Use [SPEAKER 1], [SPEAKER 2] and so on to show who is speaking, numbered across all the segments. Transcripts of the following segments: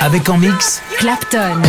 [SPEAKER 1] Avec en mix
[SPEAKER 2] Clapton.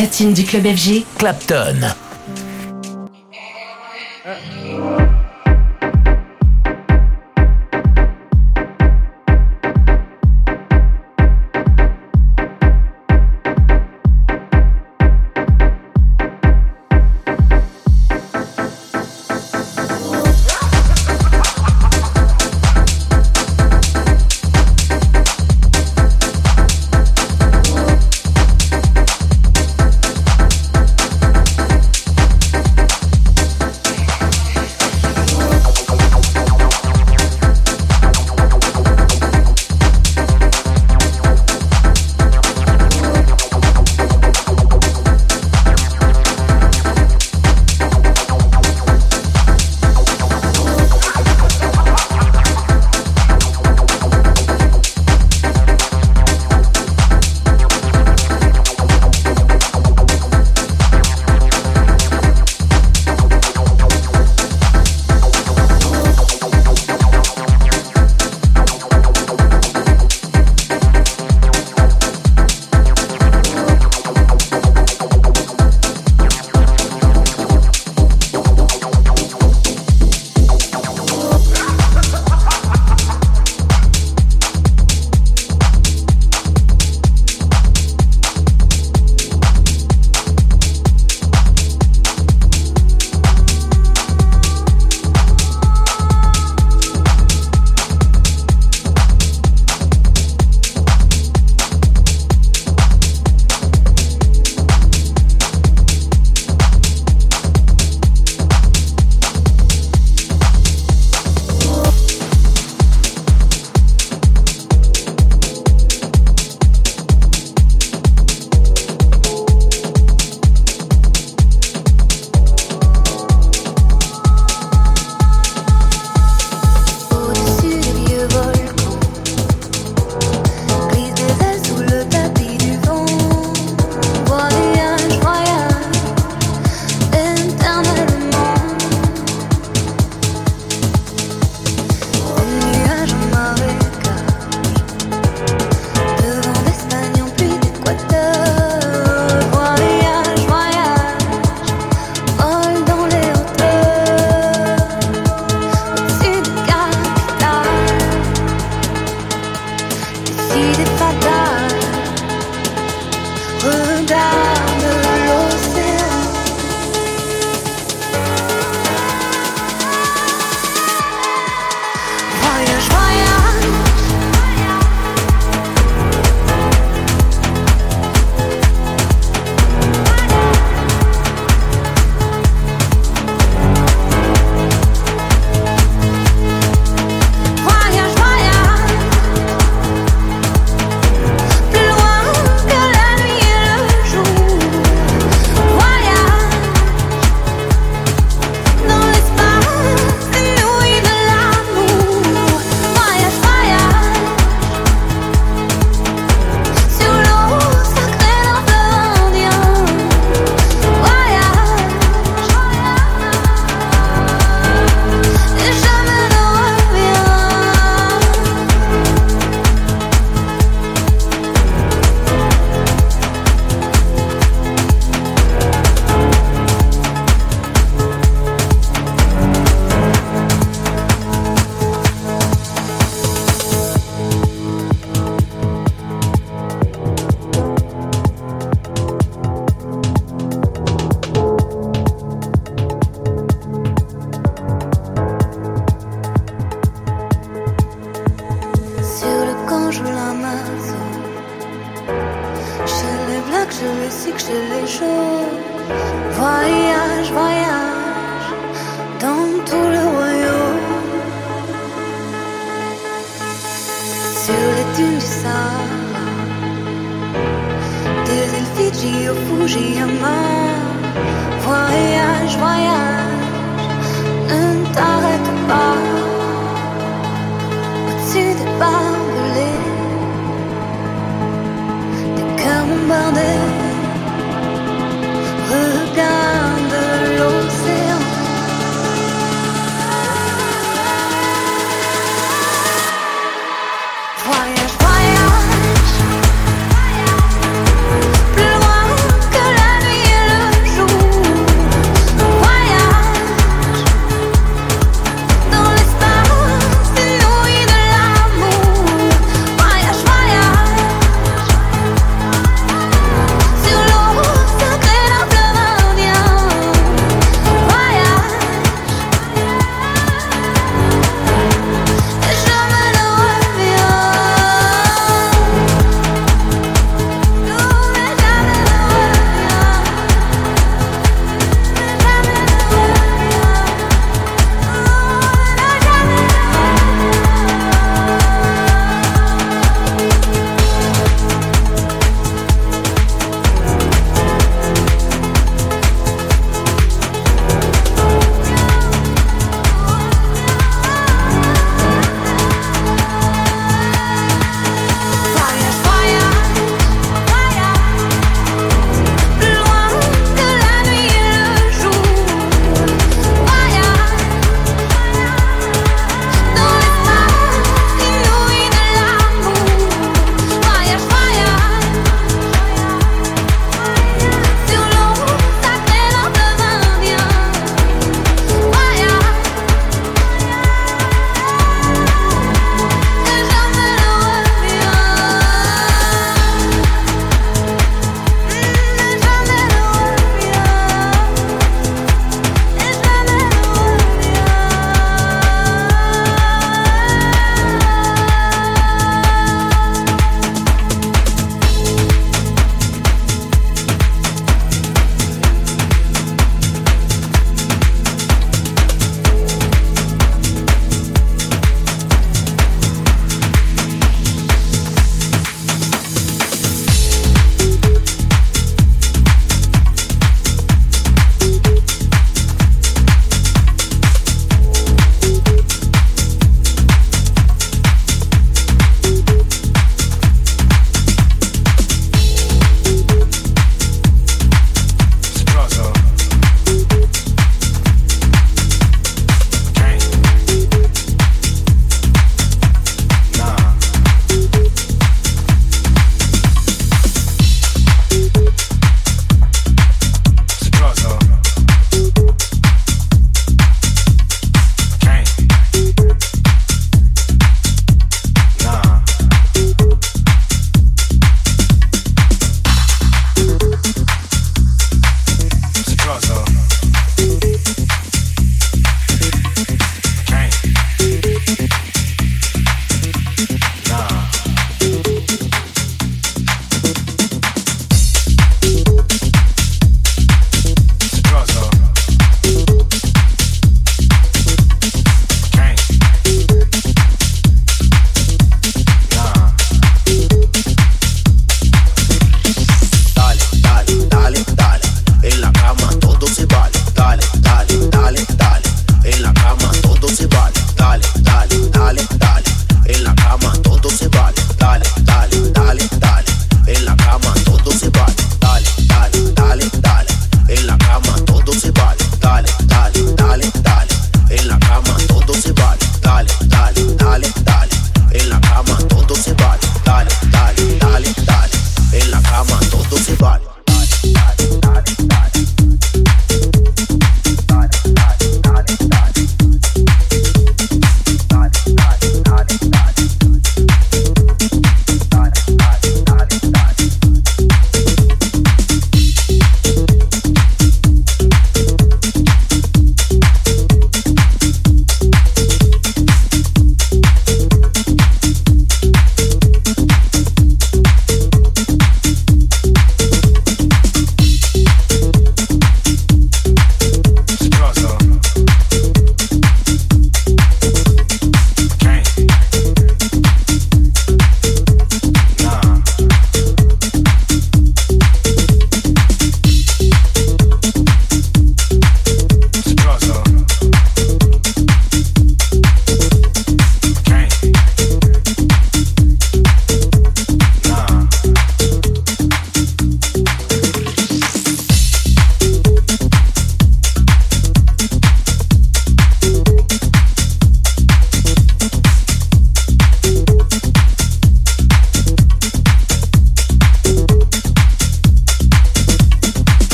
[SPEAKER 2] Platine du club FG,
[SPEAKER 1] Clapton.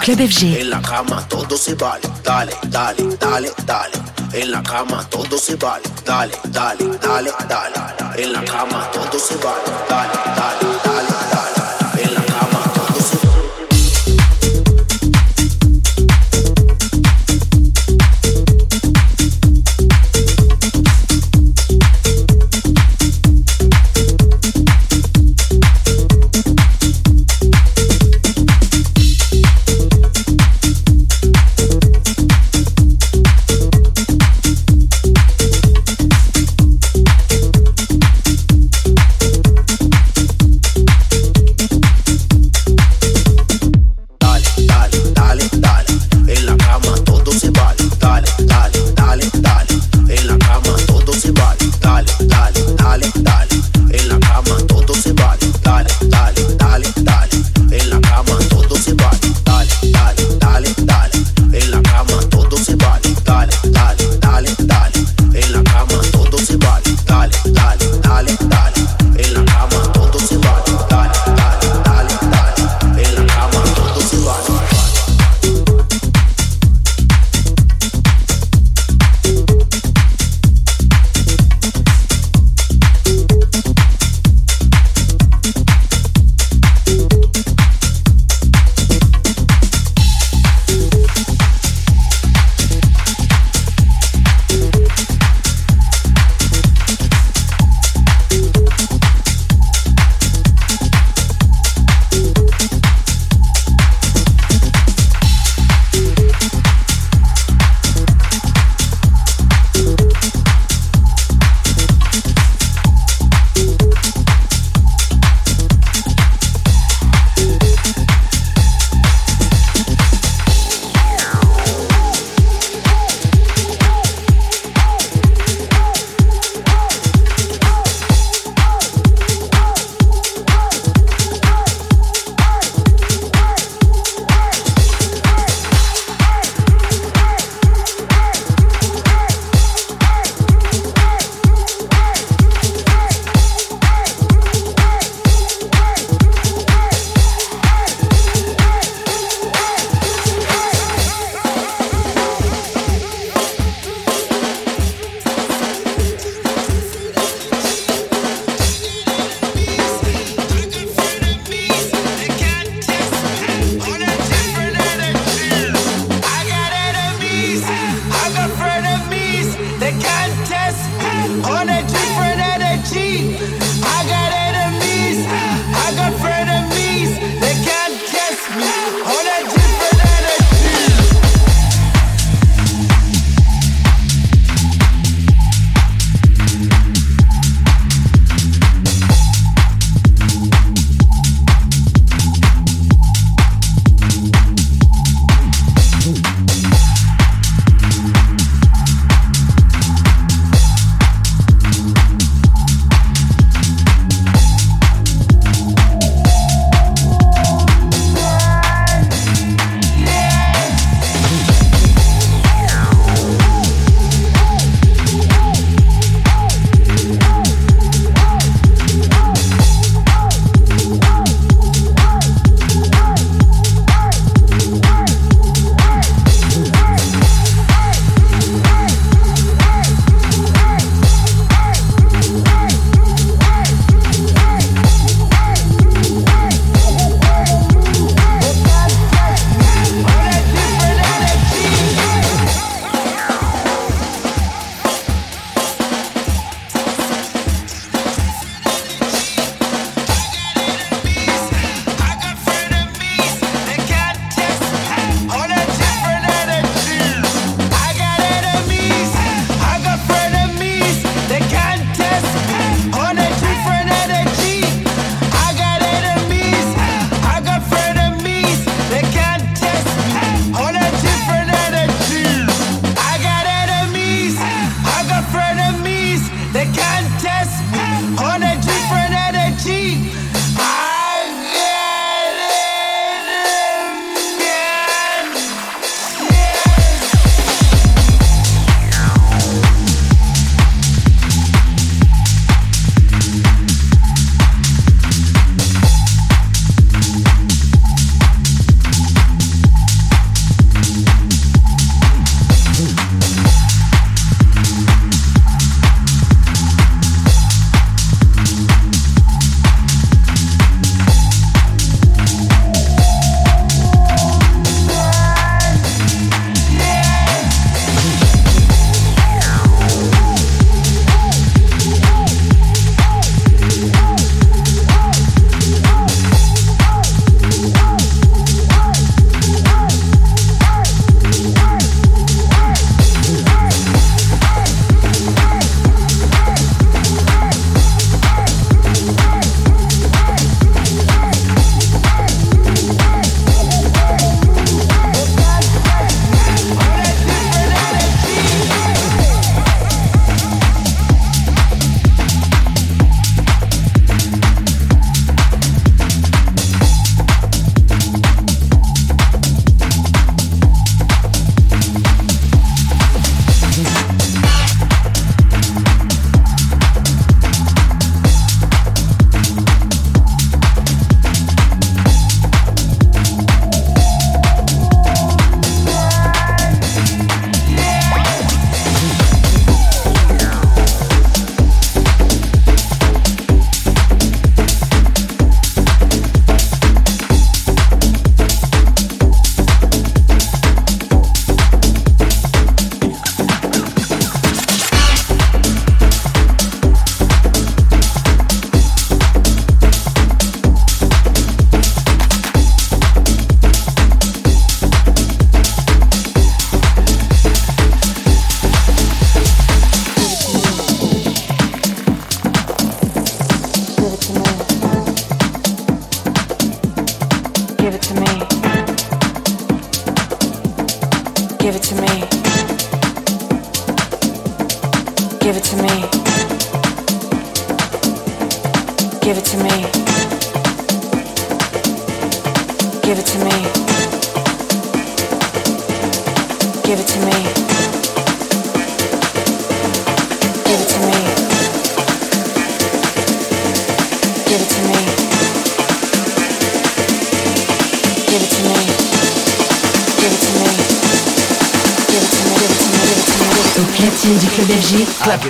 [SPEAKER 2] Club.
[SPEAKER 3] En la cama todo se vale. Dale, dale, dale, dale. En la cama todo se vale. Dale, dale, dale, dale. En la cama todo se vale. Dale, dale.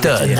[SPEAKER 4] 的。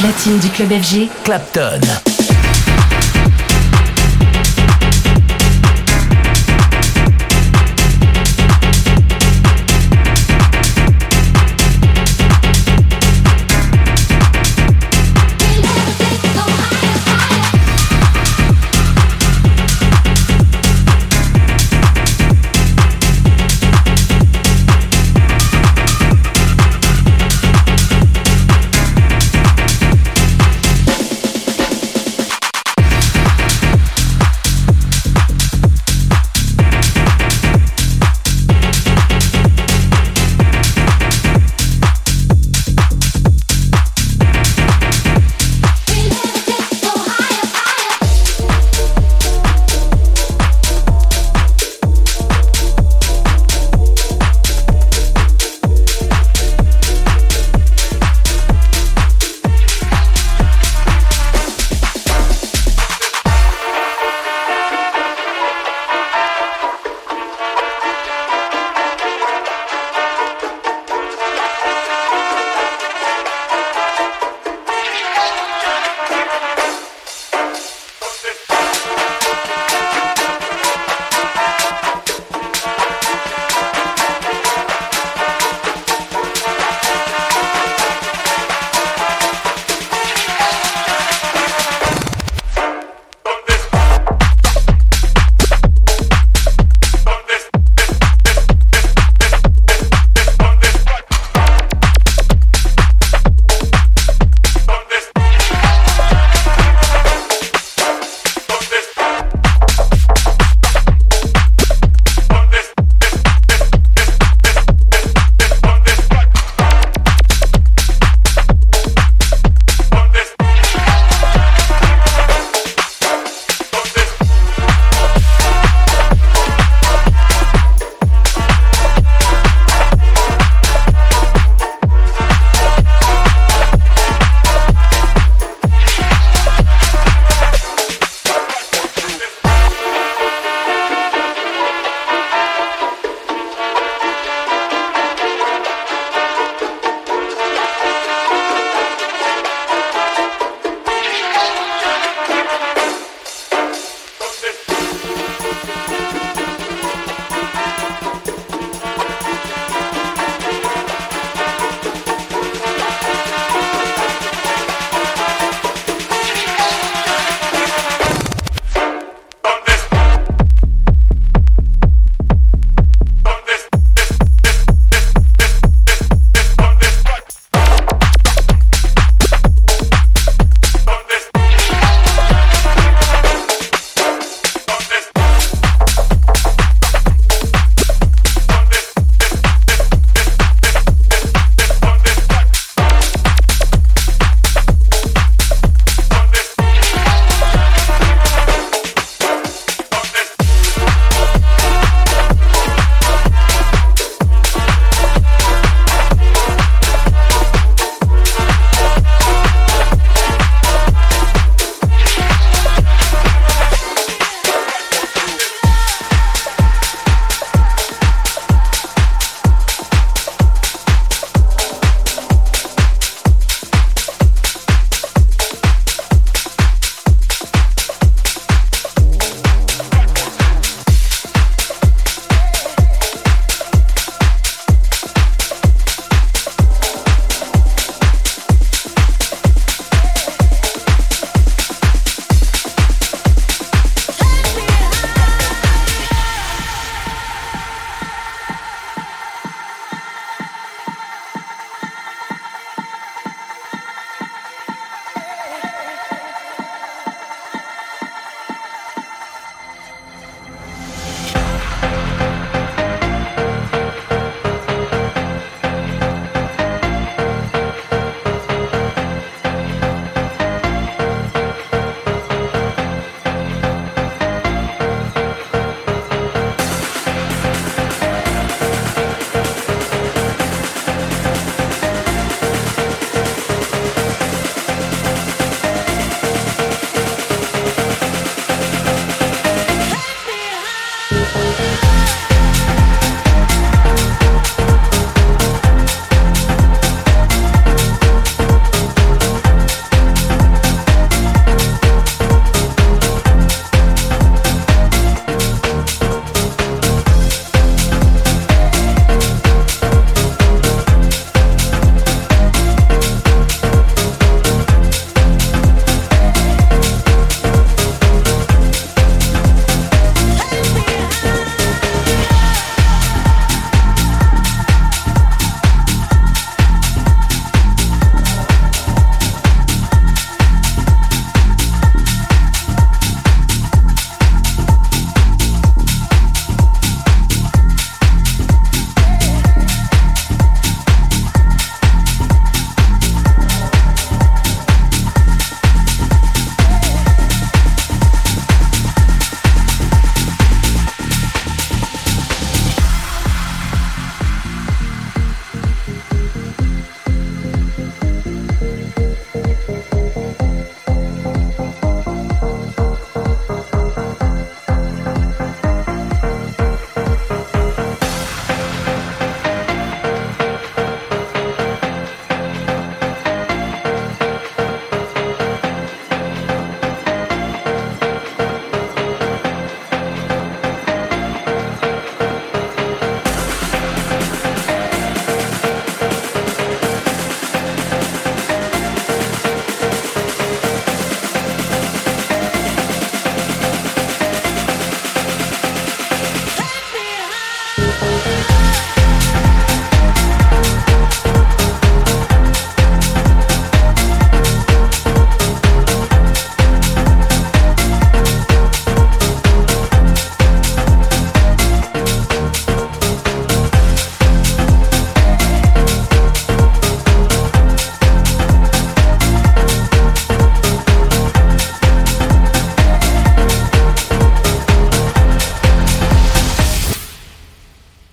[SPEAKER 2] platine du club FG,
[SPEAKER 5] Clapton.